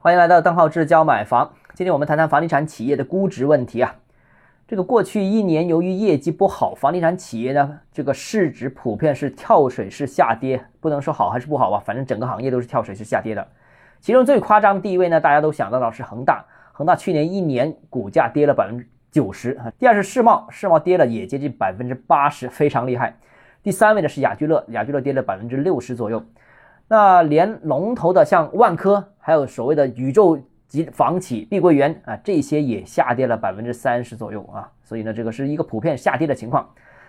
欢迎来到邓浩志教买房。今天我们谈谈房地产企业的估值问题啊。这个过去一年，由于业绩不好，房地产企业呢，这个市值普遍是跳水式下跌，不能说好还是不好吧，反正整个行业都是跳水式下跌的。其中最夸张第一位呢，大家都想到的是恒大，恒大去年一年股价跌了百分之九十。第二是世茂，世茂跌了也接近百分之八十，非常厉害。第三位呢是雅居乐，雅居乐跌了百分之六十左右。那连龙头的像万科，还有所谓的宇宙级房企碧桂园啊，这些也下跌了百分之三十左右啊。所以呢，这个是一个普遍下跌的情况。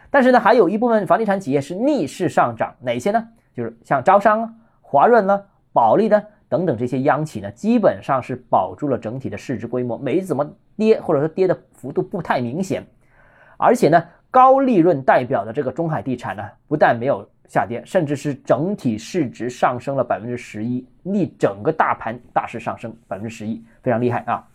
但是呢，还有一部分房地产企业是逆势上涨，哪些呢？就是像招商啊、华润呢、保利呢等等这些央企呢，基本上是保住了整体的市值规模，没怎么跌，或者说跌的幅度不太明显。而且呢，高利润代表的这个中海地产呢，不但没有。下跌，甚至是整体市值上升了百分之十一，逆整个大盘大势上升百分之十一，非常厉害啊！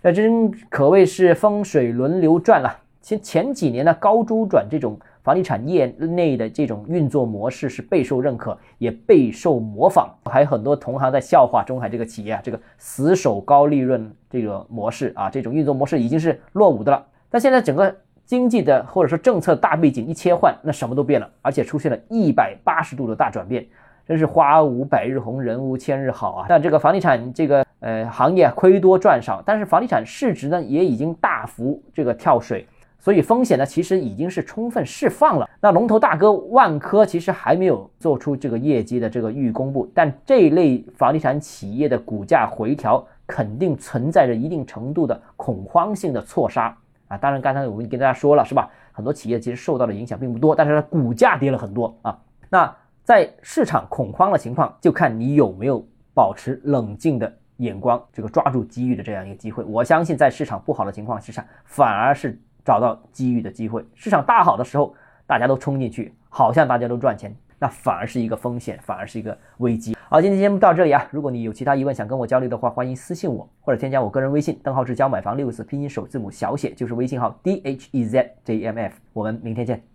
那真可谓是风水轮流转了。前前几年呢，高周转这种房地产业内的这种运作模式是备受认可，也备受模仿，还有很多同行在笑话中海这个企业啊，这个死守高利润这个模式啊，这种运作模式已经是落伍的了。但现在整个。经济的或者说政策大背景一切换，那什么都变了，而且出现了一百八十度的大转变，真是花无百日红，人无千日好啊！但这个房地产这个呃行业亏多赚少，但是房地产市值呢也已经大幅这个跳水，所以风险呢其实已经是充分释放了。那龙头大哥万科其实还没有做出这个业绩的这个预公布，但这一类房地产企业的股价回调肯定存在着一定程度的恐慌性的错杀。啊，当然，刚才我们跟大家说了，是吧？很多企业其实受到的影响并不多，但是它股价跌了很多啊。那在市场恐慌的情况，就看你有没有保持冷静的眼光，这个抓住机遇的这样一个机会。我相信，在市场不好的情况之下，反而是找到机遇的机会。市场大好的时候，大家都冲进去，好像大家都赚钱。那反而是一个风险，反而是一个危机。好，今天节目到这里啊。如果你有其他疑问想跟我交流的话，欢迎私信我或者添加我个人微信邓浩志教买房六个字拼音首字母小写就是微信号 d h e z j m f。我们明天见。